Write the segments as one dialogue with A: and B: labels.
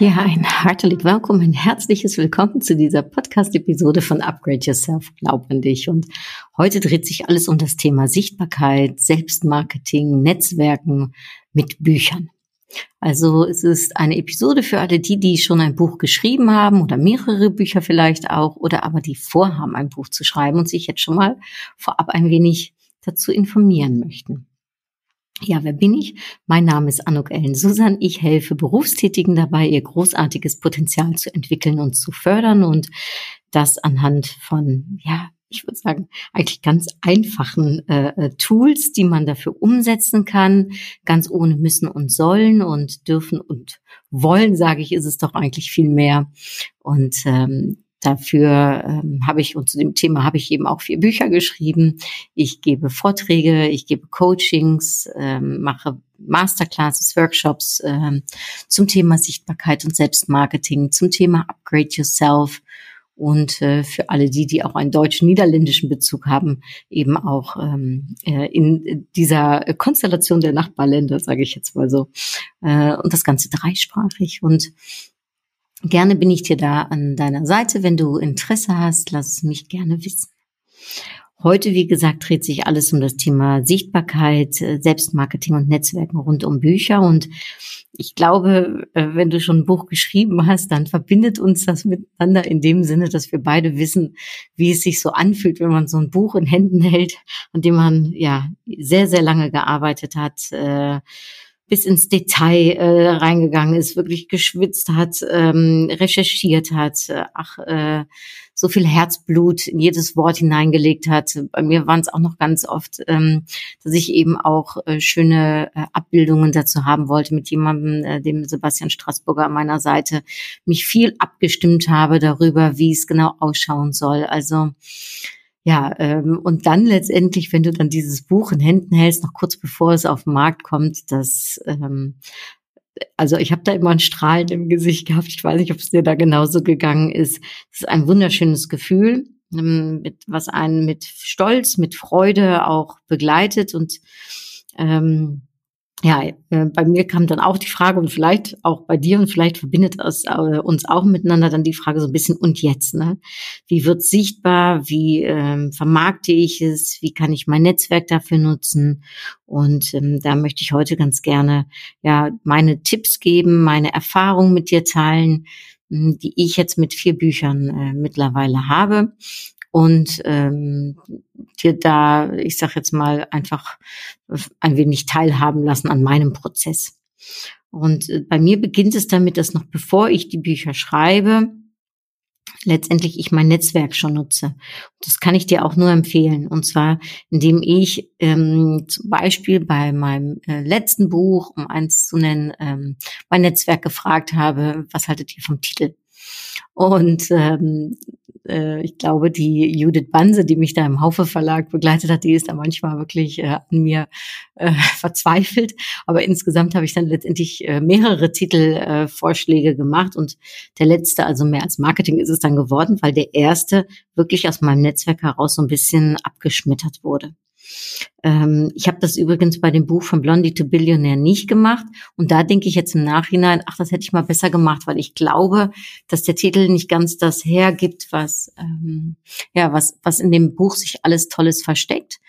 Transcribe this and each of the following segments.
A: Ja, ein herzlich willkommen, ein herzliches Willkommen zu dieser Podcast-Episode von Upgrade Yourself, glaub an dich. Und heute dreht sich alles um das Thema Sichtbarkeit, Selbstmarketing, Netzwerken mit Büchern. Also es ist eine Episode für alle die, die schon ein Buch geschrieben haben oder mehrere Bücher vielleicht auch oder aber die vorhaben, ein Buch zu schreiben und sich jetzt schon mal vorab ein wenig dazu informieren möchten. Ja, wer bin ich? Mein Name ist Anuk Ellen Susan. Ich helfe Berufstätigen dabei, ihr großartiges Potenzial zu entwickeln und zu fördern und das anhand von, ja, ich würde sagen, eigentlich ganz einfachen äh, äh, Tools, die man dafür umsetzen kann, ganz ohne müssen und sollen und dürfen und wollen, sage ich, ist es doch eigentlich viel mehr. Und ähm, Dafür ähm, habe ich und zu dem Thema habe ich eben auch vier Bücher geschrieben. Ich gebe Vorträge, ich gebe Coachings, ähm, mache Masterclasses, Workshops ähm, zum Thema Sichtbarkeit und Selbstmarketing, zum Thema Upgrade Yourself und äh, für alle die, die auch einen deutsch-niederländischen Bezug haben, eben auch ähm, äh, in dieser Konstellation der Nachbarländer, sage ich jetzt mal so. Äh, und das Ganze dreisprachig. Und Gerne bin ich dir da an deiner Seite. Wenn du Interesse hast, lass es mich gerne wissen. Heute, wie gesagt, dreht sich alles um das Thema Sichtbarkeit, äh, Selbstmarketing und Netzwerken rund um Bücher. Und ich glaube, äh, wenn du schon ein Buch geschrieben hast, dann verbindet uns das miteinander in dem Sinne, dass wir beide wissen, wie es sich so anfühlt, wenn man so ein Buch in Händen hält, an dem man ja sehr, sehr lange gearbeitet hat äh, bis ins Detail äh, reingegangen ist, wirklich geschwitzt hat, ähm, recherchiert hat, äh, ach, äh, so viel Herzblut in jedes Wort hineingelegt hat. Bei mir waren es auch noch ganz oft, ähm, dass ich eben auch äh, schöne äh, Abbildungen dazu haben wollte mit jemandem, äh, dem Sebastian Straßburger an meiner Seite, mich viel abgestimmt habe darüber, wie es genau ausschauen soll. Also ja, ähm, und dann letztendlich, wenn du dann dieses Buch in Händen hältst, noch kurz bevor es auf den Markt kommt, das, ähm, also ich habe da immer ein Strahlen im Gesicht gehabt. Ich weiß nicht, ob es dir da genauso gegangen ist. Es ist ein wunderschönes Gefühl, ähm, mit, was einen mit Stolz, mit Freude auch begleitet und ähm, ja, äh, bei mir kam dann auch die Frage und vielleicht auch bei dir und vielleicht verbindet es äh, uns auch miteinander dann die Frage so ein bisschen und jetzt, ne? Wie wird sichtbar? Wie ähm, vermarkte ich es? Wie kann ich mein Netzwerk dafür nutzen? Und ähm, da möchte ich heute ganz gerne ja meine Tipps geben, meine Erfahrungen mit dir teilen, die ich jetzt mit vier Büchern äh, mittlerweile habe und ähm, dir da, ich sag jetzt mal, einfach ein wenig teilhaben lassen an meinem Prozess. Und äh, bei mir beginnt es damit, dass noch bevor ich die Bücher schreibe, letztendlich ich mein Netzwerk schon nutze. Das kann ich dir auch nur empfehlen. Und zwar, indem ich ähm, zum Beispiel bei meinem äh, letzten Buch, um eins zu nennen, ähm, mein Netzwerk gefragt habe, was haltet ihr vom Titel? Und ähm, äh, ich glaube, die Judith Banse, die mich da im Haufe Verlag begleitet hat, die ist da manchmal wirklich äh, an mir äh, verzweifelt. Aber insgesamt habe ich dann letztendlich äh, mehrere Titelvorschläge äh, gemacht und der letzte, also mehr als Marketing ist es dann geworden, weil der erste wirklich aus meinem Netzwerk heraus so ein bisschen abgeschmettert wurde. Ähm, ich habe das übrigens bei dem Buch von Blondie to Billionaire nicht gemacht. Und da denke ich jetzt im Nachhinein, ach, das hätte ich mal besser gemacht, weil ich glaube, dass der Titel nicht ganz das hergibt, was, ähm, ja, was, was in dem Buch sich alles Tolles versteckt.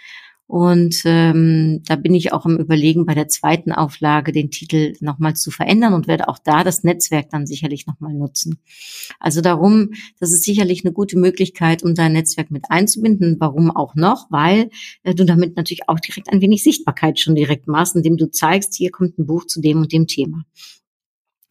A: Und ähm, da bin ich auch im Überlegen, bei der zweiten Auflage den Titel nochmal zu verändern und werde auch da das Netzwerk dann sicherlich nochmal nutzen. Also darum, das ist sicherlich eine gute Möglichkeit, um dein Netzwerk mit einzubinden. Warum auch noch? Weil äh, du damit natürlich auch direkt ein wenig Sichtbarkeit schon direkt machst, indem du zeigst, hier kommt ein Buch zu dem und dem Thema.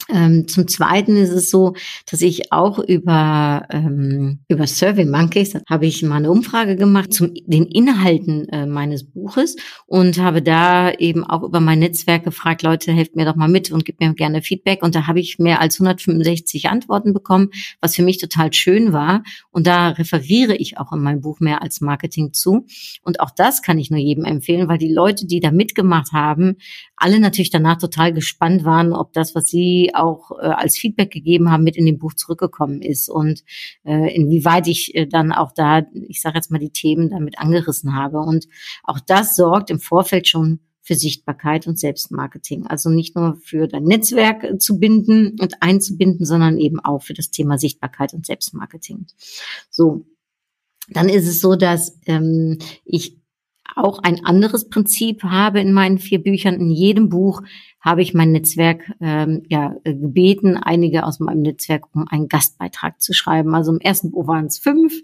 A: Ähm, zum Zweiten ist es so, dass ich auch über ähm, über Survey Monkeys habe ich mal eine Umfrage gemacht zum den Inhalten äh, meines Buches und habe da eben auch über mein Netzwerk gefragt, Leute, helft mir doch mal mit und gebt mir gerne Feedback. Und da habe ich mehr als 165 Antworten bekommen, was für mich total schön war. Und da referiere ich auch in meinem Buch mehr als Marketing zu. Und auch das kann ich nur jedem empfehlen, weil die Leute, die da mitgemacht haben, alle natürlich danach total gespannt waren, ob das, was sie auch äh, als Feedback gegeben haben, mit in dem Buch zurückgekommen ist und äh, inwieweit ich äh, dann auch da, ich sage jetzt mal, die Themen damit angerissen habe. Und auch das sorgt im Vorfeld schon für Sichtbarkeit und Selbstmarketing. Also nicht nur für dein Netzwerk äh, zu binden und einzubinden, sondern eben auch für das Thema Sichtbarkeit und Selbstmarketing. So, dann ist es so, dass ähm, ich auch ein anderes Prinzip habe in meinen vier Büchern. In jedem Buch habe ich mein Netzwerk ähm, ja, äh, gebeten, einige aus meinem Netzwerk, um einen Gastbeitrag zu schreiben. Also im ersten Buch waren es fünf,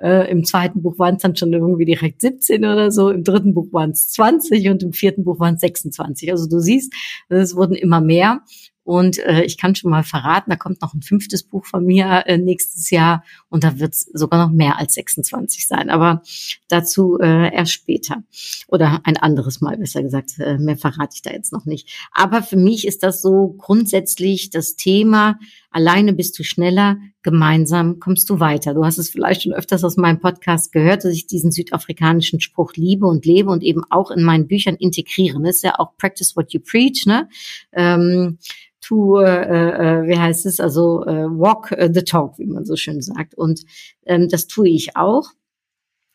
A: äh, im zweiten Buch waren es dann schon irgendwie direkt 17 oder so, im dritten Buch waren es 20 und im vierten Buch waren es 26. Also du siehst, es wurden immer mehr. Und äh, ich kann schon mal verraten, da kommt noch ein fünftes Buch von mir äh, nächstes Jahr und da wird es sogar noch mehr als 26 sein. Aber dazu äh, erst später. Oder ein anderes Mal, besser gesagt. Äh, mehr verrate ich da jetzt noch nicht. Aber für mich ist das so grundsätzlich das Thema, alleine bist du schneller, gemeinsam kommst du weiter. Du hast es vielleicht schon öfters aus meinem Podcast gehört, dass ich diesen südafrikanischen Spruch liebe und lebe und eben auch in meinen Büchern integriere. Das ist ja auch Practice what you preach, ne? Ähm, to, äh, äh, wie heißt es, also äh, walk the talk, wie man so schön sagt. Und ähm, das tue ich auch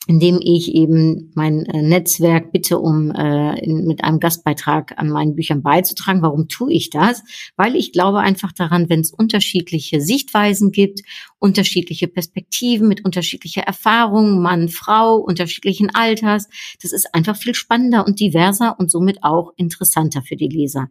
A: indem ich eben mein äh, Netzwerk bitte, um äh, in, mit einem Gastbeitrag an meinen Büchern beizutragen. Warum tue ich das? Weil ich glaube einfach daran, wenn es unterschiedliche Sichtweisen gibt, unterschiedliche Perspektiven mit unterschiedlicher Erfahrung, Mann, Frau, unterschiedlichen Alters, das ist einfach viel spannender und diverser und somit auch interessanter für die Leser.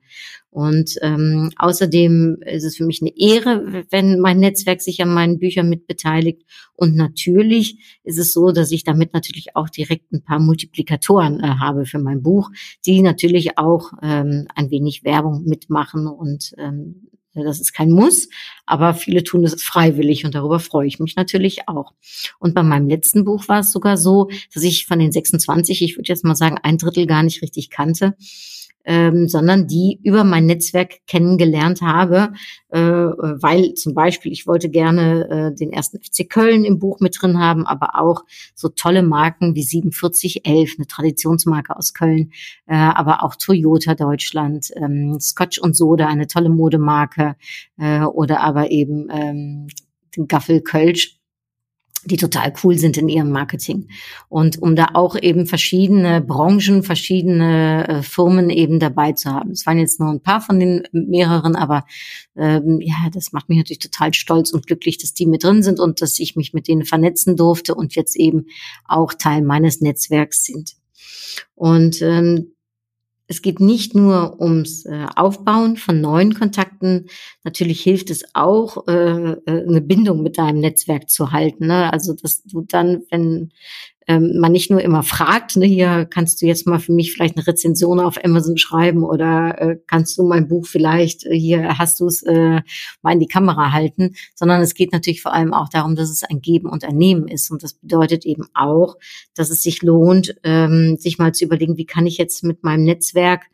A: Und ähm, außerdem ist es für mich eine Ehre, wenn mein Netzwerk sich an meinen Büchern mitbeteiligt. Und natürlich ist es so, dass ich damit natürlich auch direkt ein paar Multiplikatoren äh, habe für mein Buch, die natürlich auch ähm, ein wenig Werbung mitmachen und ähm, das ist kein Muss, aber viele tun es freiwillig und darüber freue ich mich natürlich auch. Und bei meinem letzten Buch war es sogar so, dass ich von den 26, ich würde jetzt mal sagen, ein Drittel gar nicht richtig kannte ähm, sondern die über mein Netzwerk kennengelernt habe, äh, weil zum Beispiel ich wollte gerne äh, den ersten FC Köln im Buch mit drin haben, aber auch so tolle Marken wie 4711, eine Traditionsmarke aus Köln, äh, aber auch Toyota Deutschland, ähm, Scotch und Soda, eine tolle Modemarke äh, oder aber eben ähm, Gaffel Kölsch die total cool sind in ihrem Marketing. Und um da auch eben verschiedene Branchen, verschiedene äh, Firmen eben dabei zu haben. Es waren jetzt nur ein paar von den mehreren, aber ähm, ja, das macht mich natürlich total stolz und glücklich, dass die mit drin sind und dass ich mich mit denen vernetzen durfte und jetzt eben auch Teil meines Netzwerks sind. Und ähm, es geht nicht nur ums äh, Aufbauen von neuen Kontakten. Natürlich hilft es auch, äh, äh, eine Bindung mit deinem Netzwerk zu halten. Ne? Also, dass du dann, wenn ähm, man nicht nur immer fragt, ne, hier kannst du jetzt mal für mich vielleicht eine Rezension auf Amazon schreiben oder äh, kannst du mein Buch vielleicht, äh, hier hast du es äh, mal in die Kamera halten, sondern es geht natürlich vor allem auch darum, dass es ein Geben und ein Nehmen ist. Und das bedeutet eben auch, dass es sich lohnt, ähm, sich mal zu überlegen, wie kann ich jetzt mit meinem Netzwerk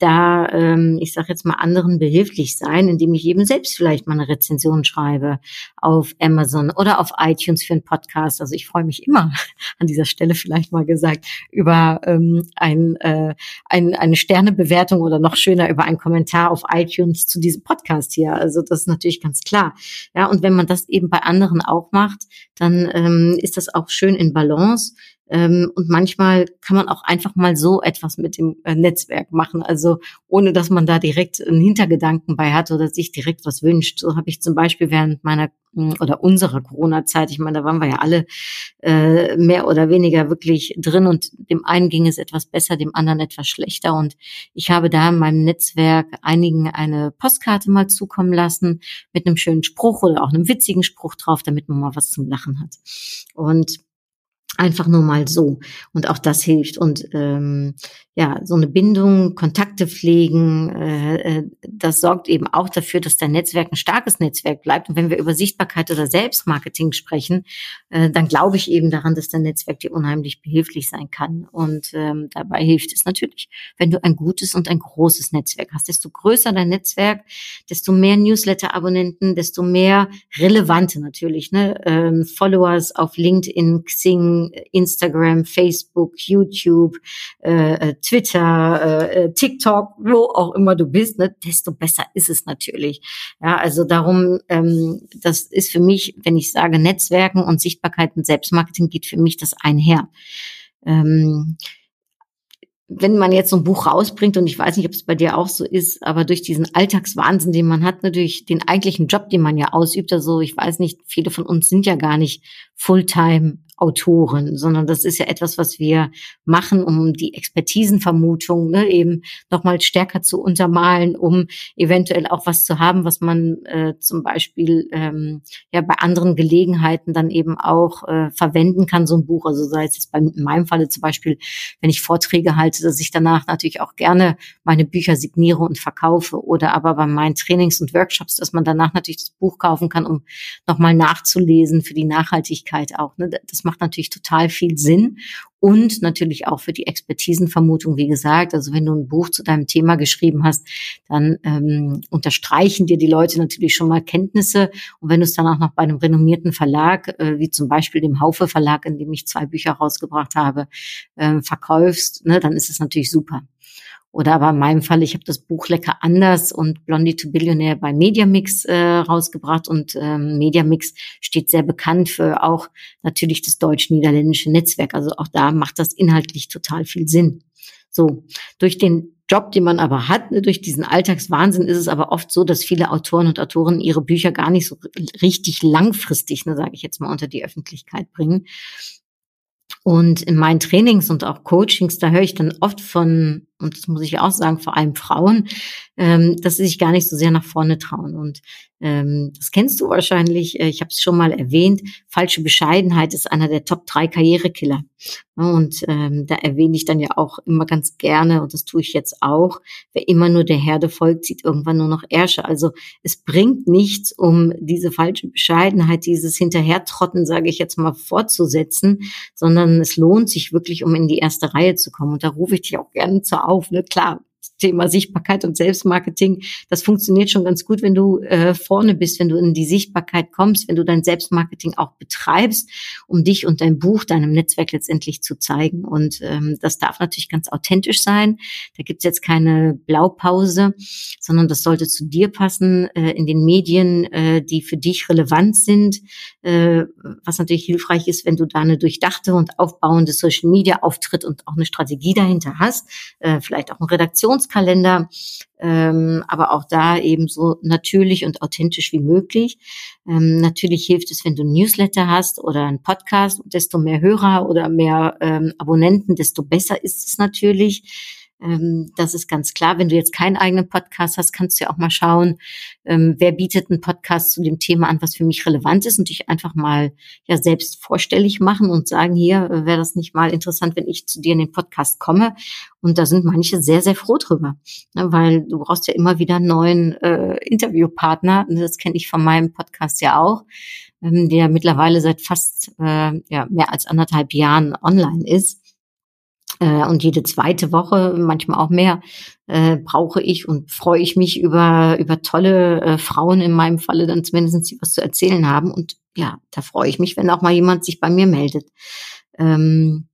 A: da, ähm, ich sage jetzt mal, anderen behilflich sein, indem ich eben selbst vielleicht mal eine Rezension schreibe auf Amazon oder auf iTunes für einen Podcast. Also ich freue mich immer an dieser Stelle vielleicht mal gesagt über ähm, ein, äh, ein, eine Sternebewertung oder noch schöner über einen Kommentar auf iTunes zu diesem Podcast hier. Also das ist natürlich ganz klar. Ja, und wenn man das eben bei anderen auch macht, dann ähm, ist das auch schön in Balance. Ähm, und manchmal kann man auch einfach mal so etwas mit dem äh, Netzwerk machen, also ohne dass man da direkt einen Hintergedanken bei hat oder sich direkt was wünscht. So habe ich zum Beispiel während meiner hm, oder unserer Corona-Zeit, ich meine, da waren wir ja alle äh, mehr oder weniger wirklich drin und dem einen ging es etwas besser, dem anderen etwas schlechter. Und ich habe da in meinem Netzwerk einigen eine Postkarte mal zukommen lassen mit einem schönen Spruch oder auch einem witzigen Spruch drauf, damit man mal was zum Lachen hat. Und Einfach nur mal so. Und auch das hilft. Und ähm, ja, so eine Bindung, Kontakte pflegen, äh, äh, das sorgt eben auch dafür, dass dein Netzwerk ein starkes Netzwerk bleibt. Und wenn wir über Sichtbarkeit oder Selbstmarketing sprechen, äh, dann glaube ich eben daran, dass dein Netzwerk dir unheimlich behilflich sein kann. Und ähm, dabei hilft es natürlich, wenn du ein gutes und ein großes Netzwerk hast. Desto größer dein Netzwerk, desto mehr Newsletter-Abonnenten, desto mehr relevante natürlich, ne? Ähm, Followers auf LinkedIn, Xing, Instagram, Facebook, YouTube, äh, äh Twitter, äh, äh, TikTok, wo auch immer du bist, ne, desto besser ist es natürlich. Ja, also darum, ähm, das ist für mich, wenn ich sage Netzwerken und Sichtbarkeit und Selbstmarketing, geht für mich das einher. Ähm, wenn man jetzt so ein Buch rausbringt, und ich weiß nicht, ob es bei dir auch so ist, aber durch diesen Alltagswahnsinn, den man hat, natürlich den eigentlichen Job, den man ja ausübt, also ich weiß nicht, viele von uns sind ja gar nicht Fulltime Autoren, sondern das ist ja etwas, was wir machen, um die Expertisenvermutung ne, eben nochmal stärker zu untermalen, um eventuell auch was zu haben, was man äh, zum Beispiel ähm, ja bei anderen Gelegenheiten dann eben auch äh, verwenden kann, so ein Buch. Also sei es jetzt bei in meinem Falle zum Beispiel, wenn ich Vorträge halte, dass ich danach natürlich auch gerne meine Bücher signiere und verkaufe oder aber bei meinen Trainings und Workshops, dass man danach natürlich das Buch kaufen kann, um nochmal nachzulesen für die Nachhaltigkeit auch. Ne? Das macht natürlich total viel Sinn und natürlich auch für die Expertisenvermutung, wie gesagt. Also wenn du ein Buch zu deinem Thema geschrieben hast, dann ähm, unterstreichen dir die Leute natürlich schon mal Kenntnisse. Und wenn du es dann auch noch bei einem renommierten Verlag, äh, wie zum Beispiel dem Haufe Verlag, in dem ich zwei Bücher rausgebracht habe, äh, verkaufst, ne, dann ist es natürlich super. Oder aber in meinem Fall, ich habe das Buch Lecker anders und Blondie to Billionaire bei Mediamix äh, rausgebracht und ähm, Mediamix steht sehr bekannt für auch natürlich das deutsch-niederländische Netzwerk. Also auch da macht das inhaltlich total viel Sinn. So, durch den Job, den man aber hat, ne, durch diesen Alltagswahnsinn ist es aber oft so, dass viele Autoren und Autoren ihre Bücher gar nicht so richtig langfristig, ne, sage ich jetzt mal, unter die Öffentlichkeit bringen. Und in meinen Trainings und auch Coachings, da höre ich dann oft von und das muss ich auch sagen, vor allem Frauen, ähm, dass sie sich gar nicht so sehr nach vorne trauen. Und ähm, das kennst du wahrscheinlich, äh, ich habe es schon mal erwähnt, falsche Bescheidenheit ist einer der Top drei Karrierekiller. Und ähm, da erwähne ich dann ja auch immer ganz gerne, und das tue ich jetzt auch, wer immer nur der Herde folgt, sieht irgendwann nur noch Ärsche. Also es bringt nichts, um diese falsche Bescheidenheit, dieses Hinterhertrotten, sage ich jetzt mal, fortzusetzen, sondern es lohnt sich wirklich, um in die erste Reihe zu kommen. Und da rufe ich dich auch gerne zur auf. Ne? Klar, Thema Sichtbarkeit und Selbstmarketing, das funktioniert schon ganz gut, wenn du äh, vorne bist, wenn du in die Sichtbarkeit kommst, wenn du dein Selbstmarketing auch betreibst, um dich und dein Buch deinem Netzwerk letztendlich zu zeigen. Und ähm, das darf natürlich ganz authentisch sein. Da gibt's jetzt keine Blaupause, sondern das sollte zu dir passen, äh, in den Medien, äh, die für dich relevant sind, äh, was natürlich hilfreich ist, wenn du da eine durchdachte und aufbauende Social Media Auftritt und auch eine Strategie dahinter hast, äh, vielleicht auch ein Redaktions Adventskalender, ähm, aber auch da eben so natürlich und authentisch wie möglich. Ähm, natürlich hilft es, wenn du ein Newsletter hast oder einen Podcast. Desto mehr Hörer oder mehr ähm, Abonnenten, desto besser ist es natürlich. Ähm, das ist ganz klar. Wenn du jetzt keinen eigenen Podcast hast, kannst du ja auch mal schauen, ähm, wer bietet einen Podcast zu dem Thema an, was für mich relevant ist und dich einfach mal ja selbst vorstellig machen und sagen, hier äh, wäre das nicht mal interessant, wenn ich zu dir in den Podcast komme. Und da sind manche sehr, sehr froh drüber, ne, weil du brauchst ja immer wieder einen neuen äh, Interviewpartner. Das kenne ich von meinem Podcast ja auch ähm, der mittlerweile seit fast äh, ja, mehr als anderthalb Jahren online ist äh, und jede zweite Woche, manchmal auch mehr, äh, brauche ich und freue ich mich über, über tolle äh, Frauen in meinem Falle dann zumindest, die was zu erzählen haben. Und ja, da freue ich mich, wenn auch mal jemand sich bei mir meldet. Ähm,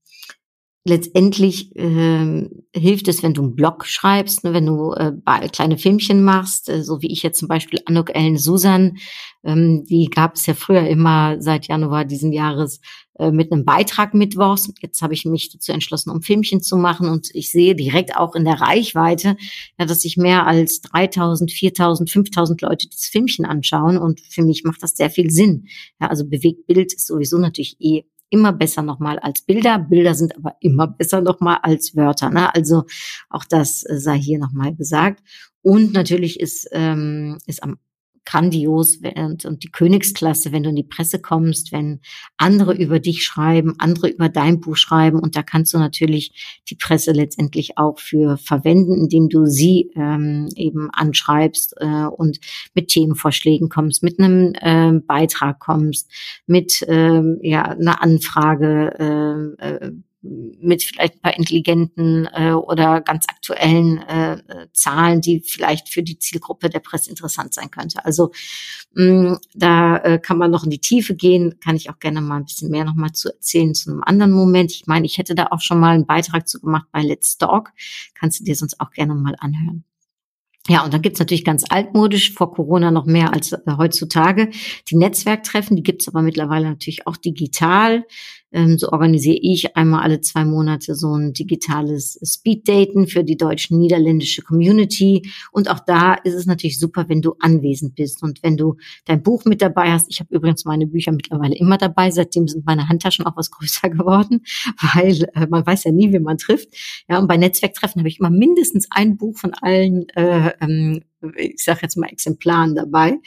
A: letztendlich äh, hilft es, wenn du einen Blog schreibst, ne, wenn du äh, kleine Filmchen machst, äh, so wie ich jetzt zum Beispiel Anuk Ellen Susan, ähm, die gab es ja früher immer seit Januar diesen Jahres mit einem Beitrag mittwochs. Jetzt habe ich mich dazu entschlossen, um Filmchen zu machen und ich sehe direkt auch in der Reichweite, ja, dass sich mehr als 3000, 4000, 5000 Leute dieses Filmchen anschauen und für mich macht das sehr viel Sinn. Ja, also Bewegtbild ist sowieso natürlich eh immer besser nochmal als Bilder. Bilder sind aber immer besser nochmal als Wörter. Ne? Also auch das äh, sei hier nochmal gesagt. Und natürlich ist, ähm, ist am grandios und, die Königsklasse, wenn du in die Presse kommst, wenn andere über dich schreiben, andere über dein Buch schreiben und da kannst du natürlich die Presse letztendlich auch für verwenden, indem du sie ähm, eben anschreibst äh, und mit Themenvorschlägen kommst, mit einem äh, Beitrag kommst, mit äh, ja einer Anfrage äh, äh, mit vielleicht ein paar intelligenten äh, oder ganz aktuellen äh, Zahlen, die vielleicht für die Zielgruppe der Presse interessant sein könnte. Also mh, mm, da äh, kann man noch in die Tiefe gehen, kann ich auch gerne mal ein bisschen mehr nochmal zu erzählen zu einem anderen Moment. Ich meine, ich hätte da auch schon mal einen Beitrag zu gemacht bei Let's Talk. Kannst du dir sonst auch gerne mal anhören. Ja, und dann gibt's natürlich ganz altmodisch, vor Corona noch mehr als äh, heutzutage, die Netzwerktreffen, die gibt's aber mittlerweile natürlich auch digital. Ähm, so organisiere ich einmal alle zwei Monate so ein digitales Speeddaten für die deutsch-niederländische Community. Und auch da ist es natürlich super, wenn du anwesend bist und wenn du dein Buch mit dabei hast. Ich habe übrigens meine Bücher mittlerweile immer dabei. Seitdem sind meine Handtaschen auch was größer geworden, weil äh, man weiß ja nie, wie man trifft. Ja, und bei Netzwerktreffen habe ich immer mindestens ein Buch von allen äh, ähm, ich sage jetzt mal Exemplaren dabei.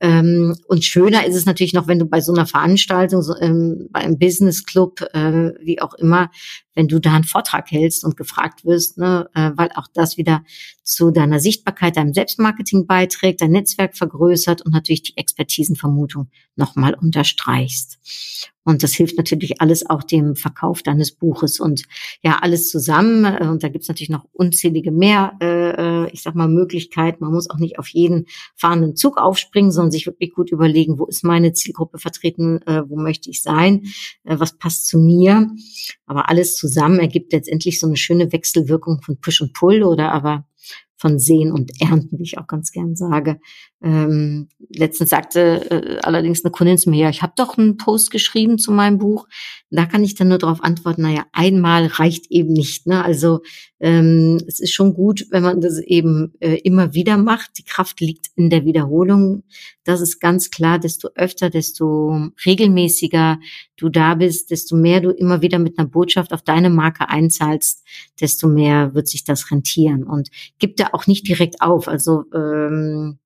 A: Ähm, und schöner ist es natürlich noch, wenn du bei so einer Veranstaltung, so, ähm, bei einem Business Club, äh, wie auch immer, wenn du da einen Vortrag hältst und gefragt wirst, ne, äh, weil auch das wieder zu deiner Sichtbarkeit, deinem Selbstmarketing beiträgt, dein Netzwerk vergrößert und natürlich die Expertisenvermutung nochmal unterstreichst. Und das hilft natürlich alles auch dem Verkauf deines Buches und ja, alles zusammen. Äh, und da gibt's natürlich noch unzählige mehr, äh, äh, ich sag mal, Möglichkeiten. Man muss auch nicht auf jeden fahrenden Zug aufspringen, sondern sich wirklich gut überlegen, wo ist meine Zielgruppe vertreten, äh, wo möchte ich sein, äh, was passt zu mir. Aber alles zusammen ergibt letztendlich so eine schöne Wechselwirkung von Push und Pull oder aber von Sehen und Ernten, wie ich auch ganz gern sage. Ähm, letztens sagte äh, allerdings eine Kundin zu mir, ja, ich habe doch einen Post geschrieben zu meinem Buch. Da kann ich dann nur darauf antworten, naja, einmal reicht eben nicht. Ne? Also ähm, es ist schon gut, wenn man das eben äh, immer wieder macht. Die Kraft liegt in der Wiederholung. Das ist ganz klar, desto öfter, desto regelmäßiger du da bist, desto mehr du immer wieder mit einer Botschaft auf deine Marke einzahlst, desto mehr wird sich das rentieren. Und gib da auch nicht direkt auf. Also ähm,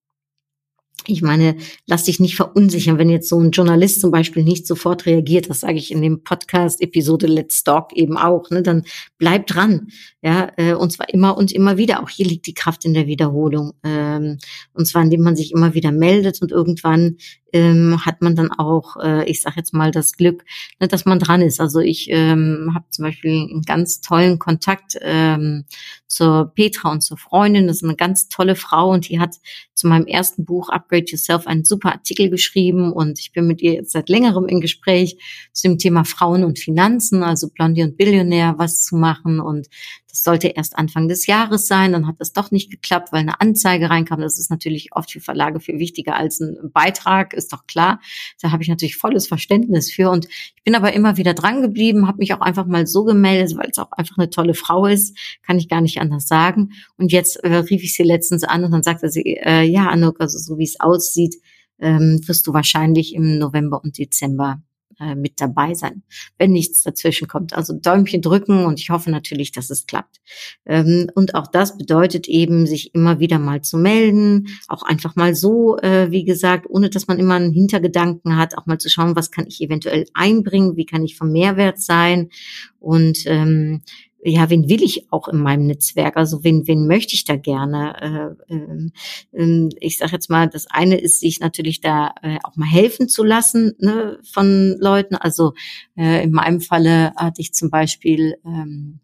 A: ich meine, lass dich nicht verunsichern, wenn jetzt so ein Journalist zum Beispiel nicht sofort reagiert. Das sage ich in dem Podcast-Episode Let's Talk eben auch. Ne? Dann bleib dran, ja, äh, und zwar immer und immer wieder. Auch hier liegt die Kraft in der Wiederholung. Ähm, und zwar indem man sich immer wieder meldet und irgendwann ähm, hat man dann auch, äh, ich sage jetzt mal, das Glück, ne, dass man dran ist. Also ich ähm, habe zum Beispiel einen ganz tollen Kontakt ähm, zur Petra und zur Freundin. Das ist eine ganz tolle Frau und die hat zu meinem ersten Buch Upgrade Yourself einen super Artikel geschrieben und ich bin mit ihr jetzt seit längerem in Gespräch zu dem Thema Frauen und Finanzen, also Blondie und Billionär, was zu machen und das sollte erst Anfang des Jahres sein, dann hat das doch nicht geklappt, weil eine Anzeige reinkam. Das ist natürlich oft für Verlage viel wichtiger als ein Beitrag, ist doch klar. Da habe ich natürlich volles Verständnis für und ich bin aber immer wieder dran geblieben, habe mich auch einfach mal so gemeldet, weil es auch einfach eine tolle Frau ist, kann ich gar nicht anders sagen. Und jetzt äh, rief ich sie letztens an und dann sagte sie, äh, ja, Anuk, also so wie es aussieht, ähm, wirst du wahrscheinlich im November und Dezember äh, mit dabei sein, wenn nichts dazwischen kommt. Also Däumchen drücken und ich hoffe natürlich, dass es klappt. Ähm, und auch das bedeutet eben, sich immer wieder mal zu melden, auch einfach mal so, äh, wie gesagt, ohne dass man immer einen Hintergedanken hat, auch mal zu schauen, was kann ich eventuell einbringen, wie kann ich vom Mehrwert sein und ähm, ja, wen will ich auch in meinem Netzwerk? Also wen, wen möchte ich da gerne? Äh, äh, ich sage jetzt mal, das eine ist, sich natürlich da äh, auch mal helfen zu lassen ne, von Leuten. Also äh, in meinem Falle hatte ich zum Beispiel ähm,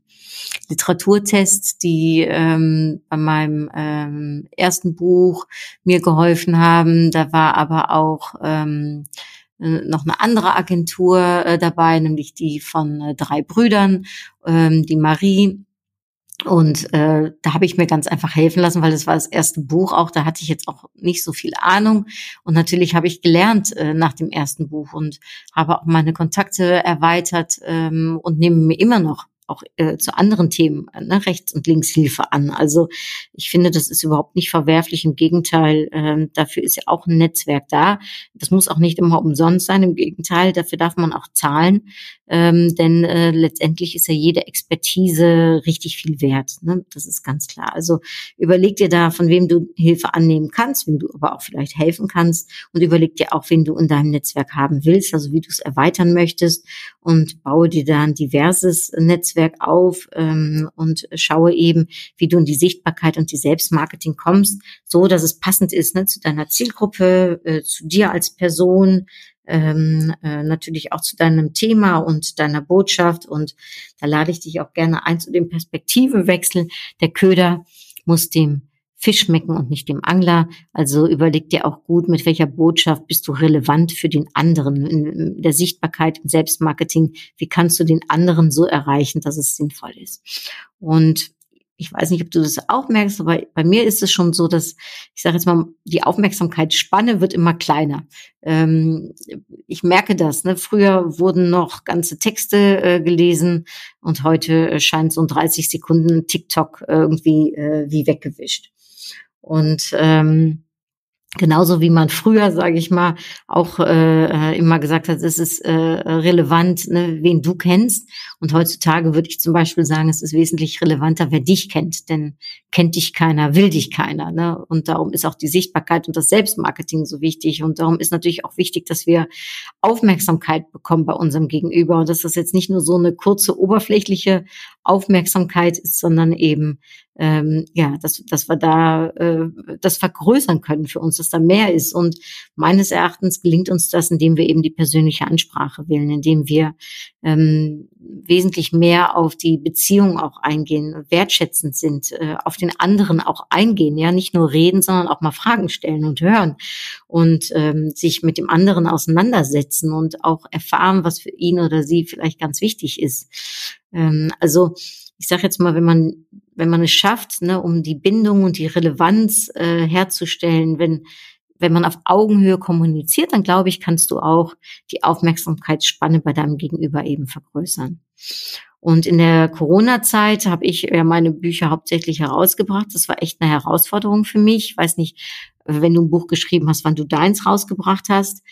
A: Literaturtests, die ähm, bei meinem ähm, ersten Buch mir geholfen haben. Da war aber auch ähm, äh, noch eine andere Agentur äh, dabei, nämlich die von äh, drei Brüdern, ähm, die Marie. Und äh, da habe ich mir ganz einfach helfen lassen, weil das war das erste Buch auch. Da hatte ich jetzt auch nicht so viel Ahnung. Und natürlich habe ich gelernt äh, nach dem ersten Buch und habe auch meine Kontakte erweitert ähm, und nehme mir immer noch auch äh, zu anderen Themen, ne, rechts und links Hilfe an. Also ich finde, das ist überhaupt nicht verwerflich. Im Gegenteil, äh, dafür ist ja auch ein Netzwerk da. Das muss auch nicht immer umsonst sein. Im Gegenteil, dafür darf man auch zahlen, ähm, denn äh, letztendlich ist ja jede Expertise richtig viel wert. Ne? Das ist ganz klar. Also überleg dir da, von wem du Hilfe annehmen kannst, wem du aber auch vielleicht helfen kannst und überleg dir auch, wen du in deinem Netzwerk haben willst, also wie du es erweitern möchtest und baue dir da ein diverses Netzwerk auf ähm, und schaue eben, wie du in die Sichtbarkeit und die Selbstmarketing kommst, so dass es passend ist ne, zu deiner Zielgruppe, äh, zu dir als Person, ähm, äh, natürlich auch zu deinem Thema und deiner Botschaft. Und da lade ich dich auch gerne ein zu dem Perspektivenwechsel. Der Köder muss dem Fisch schmecken und nicht dem Angler. Also überleg dir auch gut, mit welcher Botschaft bist du relevant für den anderen in der Sichtbarkeit, im Selbstmarketing. Wie kannst du den anderen so erreichen, dass es sinnvoll ist? Und ich weiß nicht, ob du das auch merkst, aber bei mir ist es schon so, dass ich sage jetzt mal, die Aufmerksamkeitsspanne wird immer kleiner. Ähm, ich merke das. Ne? Früher wurden noch ganze Texte äh, gelesen und heute scheint so ein 30 Sekunden TikTok irgendwie äh, wie weggewischt. Und ähm, Genauso wie man früher, sage ich mal, auch äh, immer gesagt hat, es ist äh, relevant, ne, wen du kennst. Und heutzutage würde ich zum Beispiel sagen, es ist wesentlich relevanter, wer dich kennt. Denn kennt dich keiner, will dich keiner. Ne? Und darum ist auch die Sichtbarkeit und das Selbstmarketing so wichtig. Und darum ist natürlich auch wichtig, dass wir Aufmerksamkeit bekommen bei unserem Gegenüber. Und dass das jetzt nicht nur so eine kurze, oberflächliche Aufmerksamkeit ist, sondern eben ähm, ja, dass, dass wir da äh, das vergrößern können für uns, dass da mehr ist. Und meines Erachtens gelingt uns das, indem wir eben die persönliche Ansprache wählen, indem wir ähm, wesentlich mehr auf die Beziehung auch eingehen, wertschätzend sind, äh, auf den anderen auch eingehen, ja, nicht nur reden, sondern auch mal Fragen stellen und hören und ähm, sich mit dem anderen auseinandersetzen und auch erfahren, was für ihn oder sie vielleicht ganz wichtig ist. Ähm, also ich sage jetzt mal, wenn man wenn man es schafft, ne, um die Bindung und die Relevanz äh, herzustellen, wenn wenn man auf Augenhöhe kommuniziert, dann glaube ich, kannst du auch die Aufmerksamkeitsspanne bei deinem Gegenüber eben vergrößern. Und in der Corona-Zeit habe ich ja meine Bücher hauptsächlich herausgebracht. Das war echt eine Herausforderung für mich. Ich weiß nicht, wenn du ein Buch geschrieben hast, wann du deins rausgebracht hast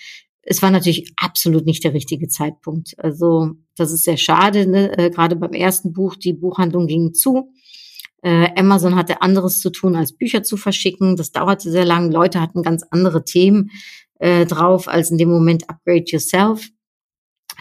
A: es war natürlich absolut nicht der richtige Zeitpunkt. Also das ist sehr schade. Ne? Äh, gerade beim ersten Buch, die Buchhandlung ging zu. Äh, Amazon hatte anderes zu tun, als Bücher zu verschicken. Das dauerte sehr lang. Leute hatten ganz andere Themen äh, drauf als in dem Moment Upgrade Yourself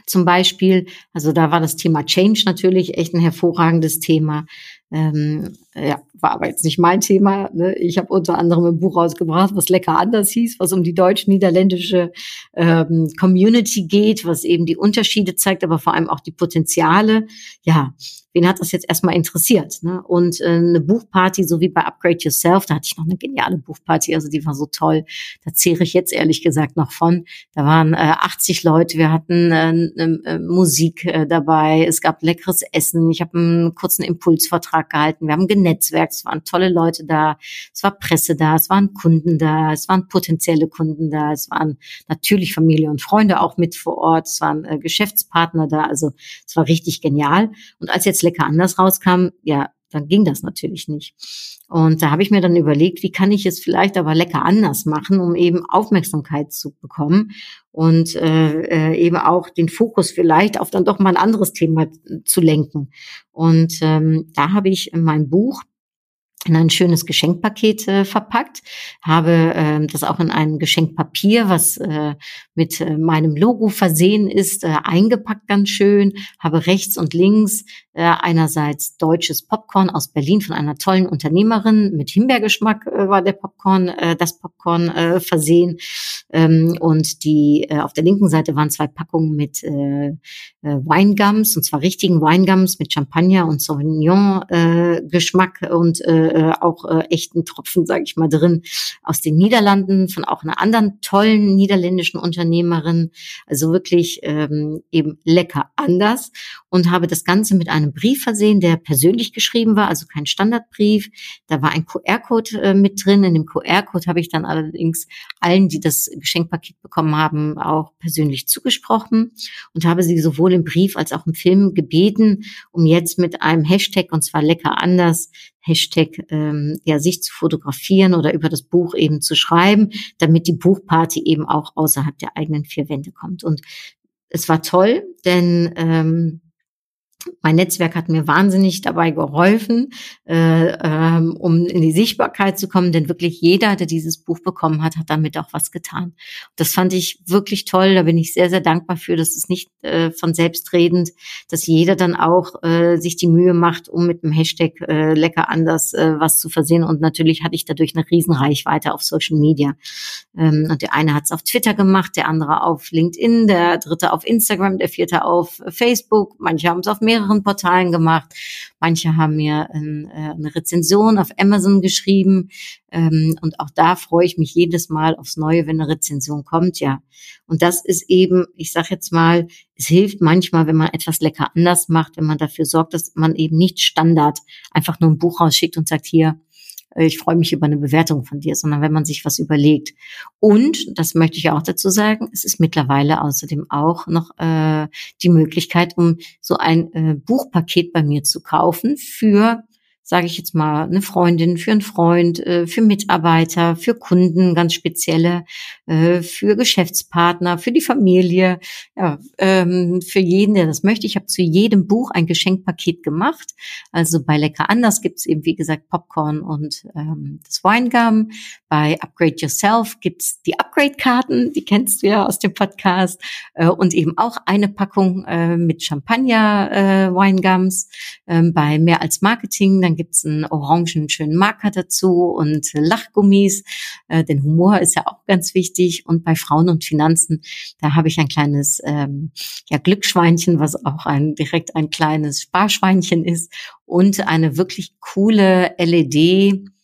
A: zum Beispiel. Also da war das Thema Change natürlich echt ein hervorragendes Thema. Ähm, ja, war aber jetzt nicht mein Thema. Ne? Ich habe unter anderem ein Buch rausgebracht, was lecker anders hieß, was um die deutsch-niederländische ähm, Community geht, was eben die Unterschiede zeigt, aber vor allem auch die Potenziale. Ja, wen hat das jetzt erstmal interessiert? Ne? Und äh, eine Buchparty, so wie bei Upgrade Yourself, da hatte ich noch eine geniale Buchparty, also die war so toll. Da zehre ich jetzt ehrlich gesagt noch von. Da waren äh, 80 Leute, wir hatten äh, äh, Musik äh, dabei, es gab leckeres Essen, ich habe einen kurzen Impulsvortrag gehalten, wir haben Netzwerk, es waren tolle Leute da, es war Presse da, es waren Kunden da, es waren potenzielle Kunden da, es waren natürlich Familie und Freunde auch mit vor Ort, es waren äh, Geschäftspartner da, also es war richtig genial. Und als jetzt Lecker anders rauskam, ja, dann ging das natürlich nicht. Und da habe ich mir dann überlegt, wie kann ich es vielleicht aber lecker anders machen, um eben Aufmerksamkeit zu bekommen und äh, äh eben auch den Fokus vielleicht auf dann doch mal ein anderes Thema zu lenken. Und ähm, da habe ich in meinem Buch in ein schönes Geschenkpaket äh, verpackt, habe äh, das auch in ein Geschenkpapier, was äh, mit äh, meinem Logo versehen ist, äh, eingepackt ganz schön, habe rechts und links einerseits deutsches Popcorn aus Berlin von einer tollen Unternehmerin mit Himbeergeschmack äh, war der Popcorn, äh, das Popcorn äh, versehen ähm, und die äh, auf der linken Seite waren zwei Packungen mit äh, äh, Weingums und zwar richtigen Weingums mit Champagner und Sauvignon äh, Geschmack und äh, äh, auch äh, echten Tropfen, sage ich mal, drin aus den Niederlanden von auch einer anderen tollen niederländischen Unternehmerin. Also wirklich ähm, eben lecker anders. Und habe das Ganze mit einem Brief versehen, der persönlich geschrieben war, also kein Standardbrief. Da war ein QR-Code äh, mit drin. In dem QR-Code habe ich dann allerdings allen, die das Geschenkpaket bekommen haben, auch persönlich zugesprochen und habe sie sowohl im Brief als auch im Film gebeten, um jetzt mit einem Hashtag, und zwar lecker anders, Hashtag ähm, ja sich zu fotografieren oder über das Buch eben zu schreiben, damit die Buchparty eben auch außerhalb der eigenen vier Wände kommt. Und es war toll, denn ähm, mein Netzwerk hat mir wahnsinnig dabei geholfen, äh, ähm, um in die Sichtbarkeit zu kommen, denn wirklich jeder, der dieses Buch bekommen hat, hat damit auch was getan. Das fand ich wirklich toll, da bin ich sehr, sehr dankbar für. Das ist nicht äh, von selbstredend, dass jeder dann auch äh, sich die Mühe macht, um mit dem Hashtag äh, lecker anders äh, was zu versehen. Und natürlich hatte ich dadurch eine Riesenreichweite auf Social Media. Ähm, und der eine hat es auf Twitter gemacht, der andere auf LinkedIn, der dritte auf Instagram, der vierte auf Facebook, manche haben es auf mehreren Portalen gemacht. Manche haben mir ein, äh, eine Rezension auf Amazon geschrieben. Ähm, und auch da freue ich mich jedes Mal aufs Neue, wenn eine Rezension kommt, ja. Und das ist eben, ich sage jetzt mal, es hilft manchmal, wenn man etwas lecker anders macht, wenn man dafür sorgt, dass man eben nicht Standard einfach nur ein Buch rausschickt und sagt, hier, ich freue mich über eine Bewertung von dir, sondern wenn man sich was überlegt. Und, das möchte ich auch dazu sagen, es ist mittlerweile außerdem auch noch äh, die Möglichkeit, um so ein äh, Buchpaket bei mir zu kaufen für sage ich jetzt mal, eine Freundin, für einen Freund, äh, für Mitarbeiter, für Kunden, ganz spezielle, äh, für Geschäftspartner, für die Familie, ja, ähm, für jeden, der das möchte. Ich habe zu jedem Buch ein Geschenkpaket gemacht. Also bei Lecker Anders gibt's eben, wie gesagt, Popcorn und ähm, das Weingum. Bei Upgrade Yourself gibt's die Upgrade-Karten, die kennst du ja aus dem Podcast. Äh, und eben auch eine Packung mit Champagner-Weingums. Äh, ähm, bei Mehr als Marketing, dann gibt's einen orangen schönen Marker dazu und Lachgummis. Äh, denn Humor ist ja auch ganz wichtig. Und bei Frauen und Finanzen, da habe ich ein kleines ähm, ja, Glücksschweinchen, was auch ein direkt ein kleines Sparschweinchen ist und eine wirklich coole LED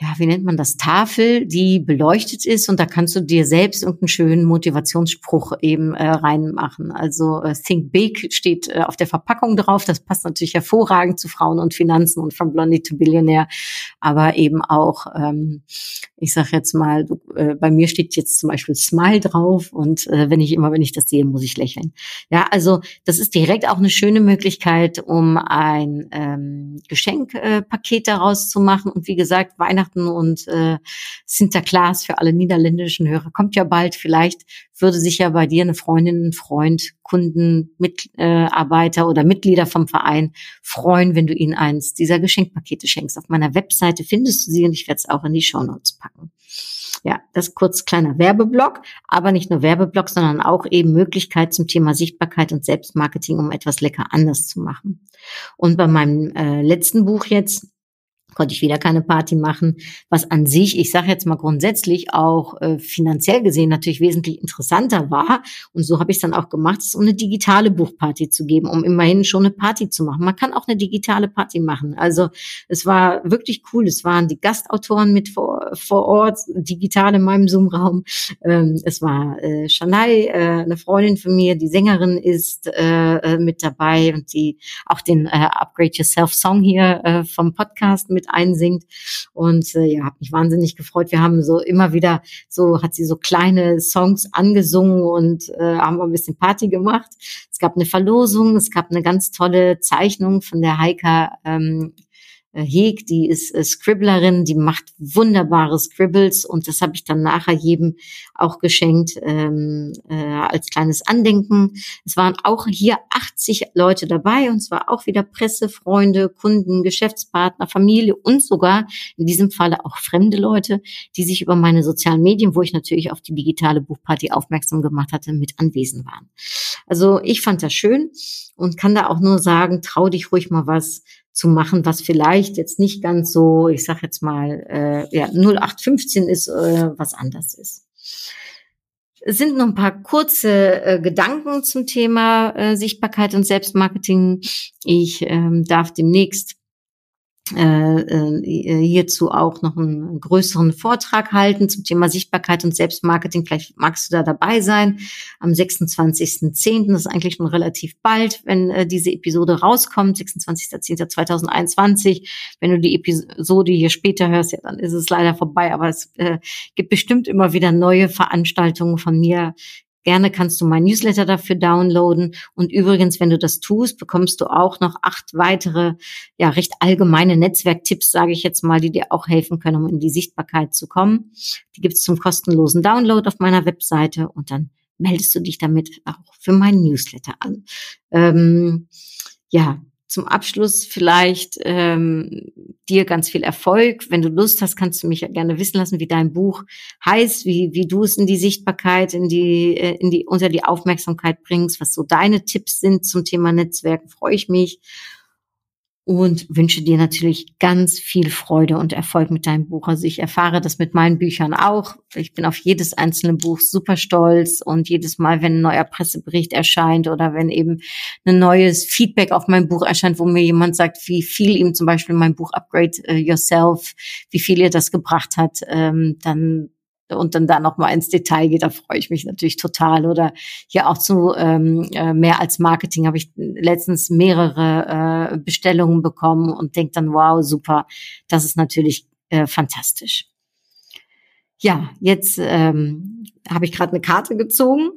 A: ja, wie nennt man das, Tafel, die beleuchtet ist und da kannst du dir selbst irgendeinen schönen Motivationsspruch eben äh, reinmachen. Also äh, Think Big steht äh, auf der Verpackung drauf. Das passt natürlich hervorragend zu Frauen und Finanzen und From Blondie to Billionaire. Aber eben auch, ähm, ich sag jetzt mal, du, äh, bei mir steht jetzt zum Beispiel Smile drauf und äh, wenn ich immer, wenn ich das sehe, muss ich lächeln. Ja, also das ist direkt auch eine schöne Möglichkeit, um ein ähm, Geschenkpaket äh, daraus zu machen. Und wie gesagt, Weihnachten Weihnachten und äh, Sinterklaas für alle niederländischen Hörer kommt ja bald. Vielleicht würde sich ja bei dir eine Freundin, ein Freund, Kunden, Mitarbeiter oder Mitglieder vom Verein freuen, wenn du ihnen eins dieser Geschenkpakete schenkst. Auf meiner Webseite findest du sie und ich werde es auch in die Show Notes packen. Ja, das kurz kleiner Werbeblock, aber nicht nur Werbeblock, sondern auch eben Möglichkeit zum Thema Sichtbarkeit und Selbstmarketing, um etwas lecker anders zu machen. Und bei meinem äh, letzten Buch jetzt, konnte ich wieder keine Party machen, was an sich, ich sage jetzt mal grundsätzlich auch äh, finanziell gesehen natürlich wesentlich interessanter war. Und so habe ich es dann auch gemacht, um eine digitale Buchparty zu geben, um immerhin schon eine Party zu machen. Man kann auch eine digitale Party machen. Also es war wirklich cool. Es waren die Gastautoren mit vor, vor Ort, digital in meinem Zoom-Raum. Ähm, es war äh, Shanai, äh, eine Freundin von mir, die Sängerin ist äh, äh mit dabei und die auch den äh, Upgrade Yourself Song hier äh, vom Podcast mit mit einsingt. Und äh, ja, habe mich wahnsinnig gefreut. Wir haben so immer wieder so, hat sie so kleine Songs angesungen und äh, haben ein bisschen Party gemacht. Es gab eine Verlosung, es gab eine ganz tolle Zeichnung von der Heika ähm, äh, Heg, die ist äh, Scribblerin, die macht wunderbare Scribbles und das habe ich dann nachher jedem auch geschenkt ähm, äh, als kleines Andenken. Es waren auch hier 80 Leute dabei und es war auch wieder Presse, Freunde, Kunden, Geschäftspartner, Familie und sogar in diesem Falle auch fremde Leute, die sich über meine sozialen Medien, wo ich natürlich auf die digitale Buchparty aufmerksam gemacht hatte, mit anwesend waren. Also ich fand das schön und kann da auch nur sagen, trau dich ruhig mal was zu machen, was vielleicht jetzt nicht ganz so, ich sag jetzt mal, äh, ja, 0815 ist, äh, was anders ist. Es sind noch ein paar kurze äh, Gedanken zum Thema äh, Sichtbarkeit und Selbstmarketing. Ich ähm, darf demnächst hierzu auch noch einen größeren Vortrag halten zum Thema Sichtbarkeit und Selbstmarketing. Vielleicht magst du da dabei sein. Am 26.10., das ist eigentlich schon relativ bald, wenn äh, diese Episode rauskommt, 26.10.2021. Wenn du die Episode hier später hörst, ja, dann ist es leider vorbei, aber es äh, gibt bestimmt immer wieder neue Veranstaltungen von mir Gerne kannst du mein Newsletter dafür downloaden. Und übrigens, wenn du das tust, bekommst du auch noch acht weitere, ja, recht allgemeine Netzwerktipps, sage ich jetzt mal, die dir auch helfen können, um in die Sichtbarkeit zu kommen. Die gibt's zum kostenlosen Download auf meiner Webseite und dann meldest du dich damit auch für meinen Newsletter an. Ähm, ja, zum Abschluss vielleicht ähm, dir ganz viel Erfolg. Wenn du Lust hast, kannst du mich ja gerne wissen lassen, wie dein Buch heißt, wie, wie du es in die Sichtbarkeit, in die, äh, in die, unter die Aufmerksamkeit bringst, was so deine Tipps sind zum Thema Netzwerken, freue ich mich und wünsche dir natürlich ganz viel Freude und Erfolg mit deinem Buch. Also ich erfahre das mit meinen Büchern auch. Ich bin auf jedes einzelne Buch super stolz und jedes Mal, wenn ein neuer Pressebericht erscheint oder wenn eben ein neues Feedback auf mein Buch erscheint, wo mir jemand sagt, wie viel ihm zum Beispiel mein Buch Upgrade äh, Yourself, wie viel ihr das gebracht hat, ähm, dann und dann da noch mal ins Detail geht, da freue ich mich natürlich total. Oder hier auch zu ähm, äh, mehr als Marketing habe ich letztens mehrere äh, Bestellungen bekommen und denke dann, wow, super, das ist natürlich äh, fantastisch. Ja, jetzt ähm, habe ich gerade eine Karte gezogen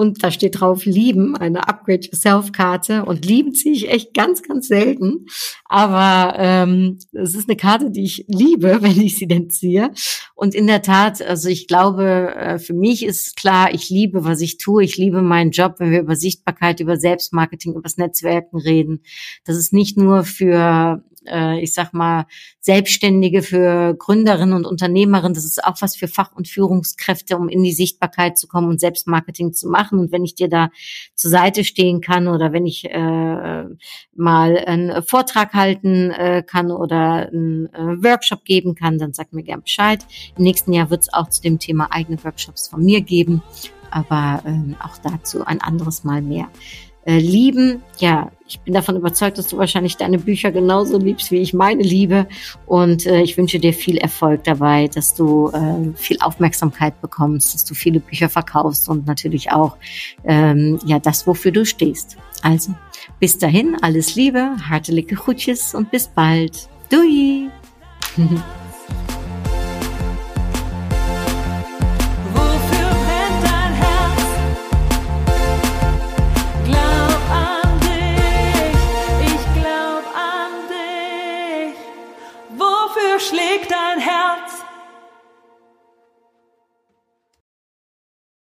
A: und da steht drauf lieben, eine Upgrade Yourself Karte und lieben ziehe ich echt ganz, ganz selten. Aber ähm, es ist eine Karte, die ich liebe, wenn ich sie denn ziehe. Und in der Tat, also ich glaube, äh, für mich ist klar, ich liebe, was ich tue. Ich liebe meinen Job, wenn wir über Sichtbarkeit, über Selbstmarketing, über das Netzwerken reden. Das ist nicht nur für äh, ich sag mal, Selbstständige, für Gründerinnen und Unternehmerinnen. Das ist auch was für Fach- und Führungskräfte, um in die Sichtbarkeit zu kommen und Selbstmarketing zu machen. Und wenn ich dir da zur Seite stehen kann oder wenn ich äh, mal einen Vortrag halten äh, kann oder einen äh, Workshop geben kann, dann sag mir gern Bescheid. Im nächsten Jahr wird es auch zu dem Thema eigene Workshops von mir geben, aber äh, auch dazu ein anderes Mal mehr äh, lieben. Ja, ich bin davon überzeugt, dass du wahrscheinlich deine Bücher genauso liebst, wie ich meine liebe. Und äh, ich wünsche dir viel Erfolg dabei, dass du äh, viel Aufmerksamkeit bekommst, dass du viele Bücher verkaufst und natürlich auch ähm, ja das, wofür du stehst. Also bis dahin, alles Liebe, hartliche Groetjes und bis bald. Doei!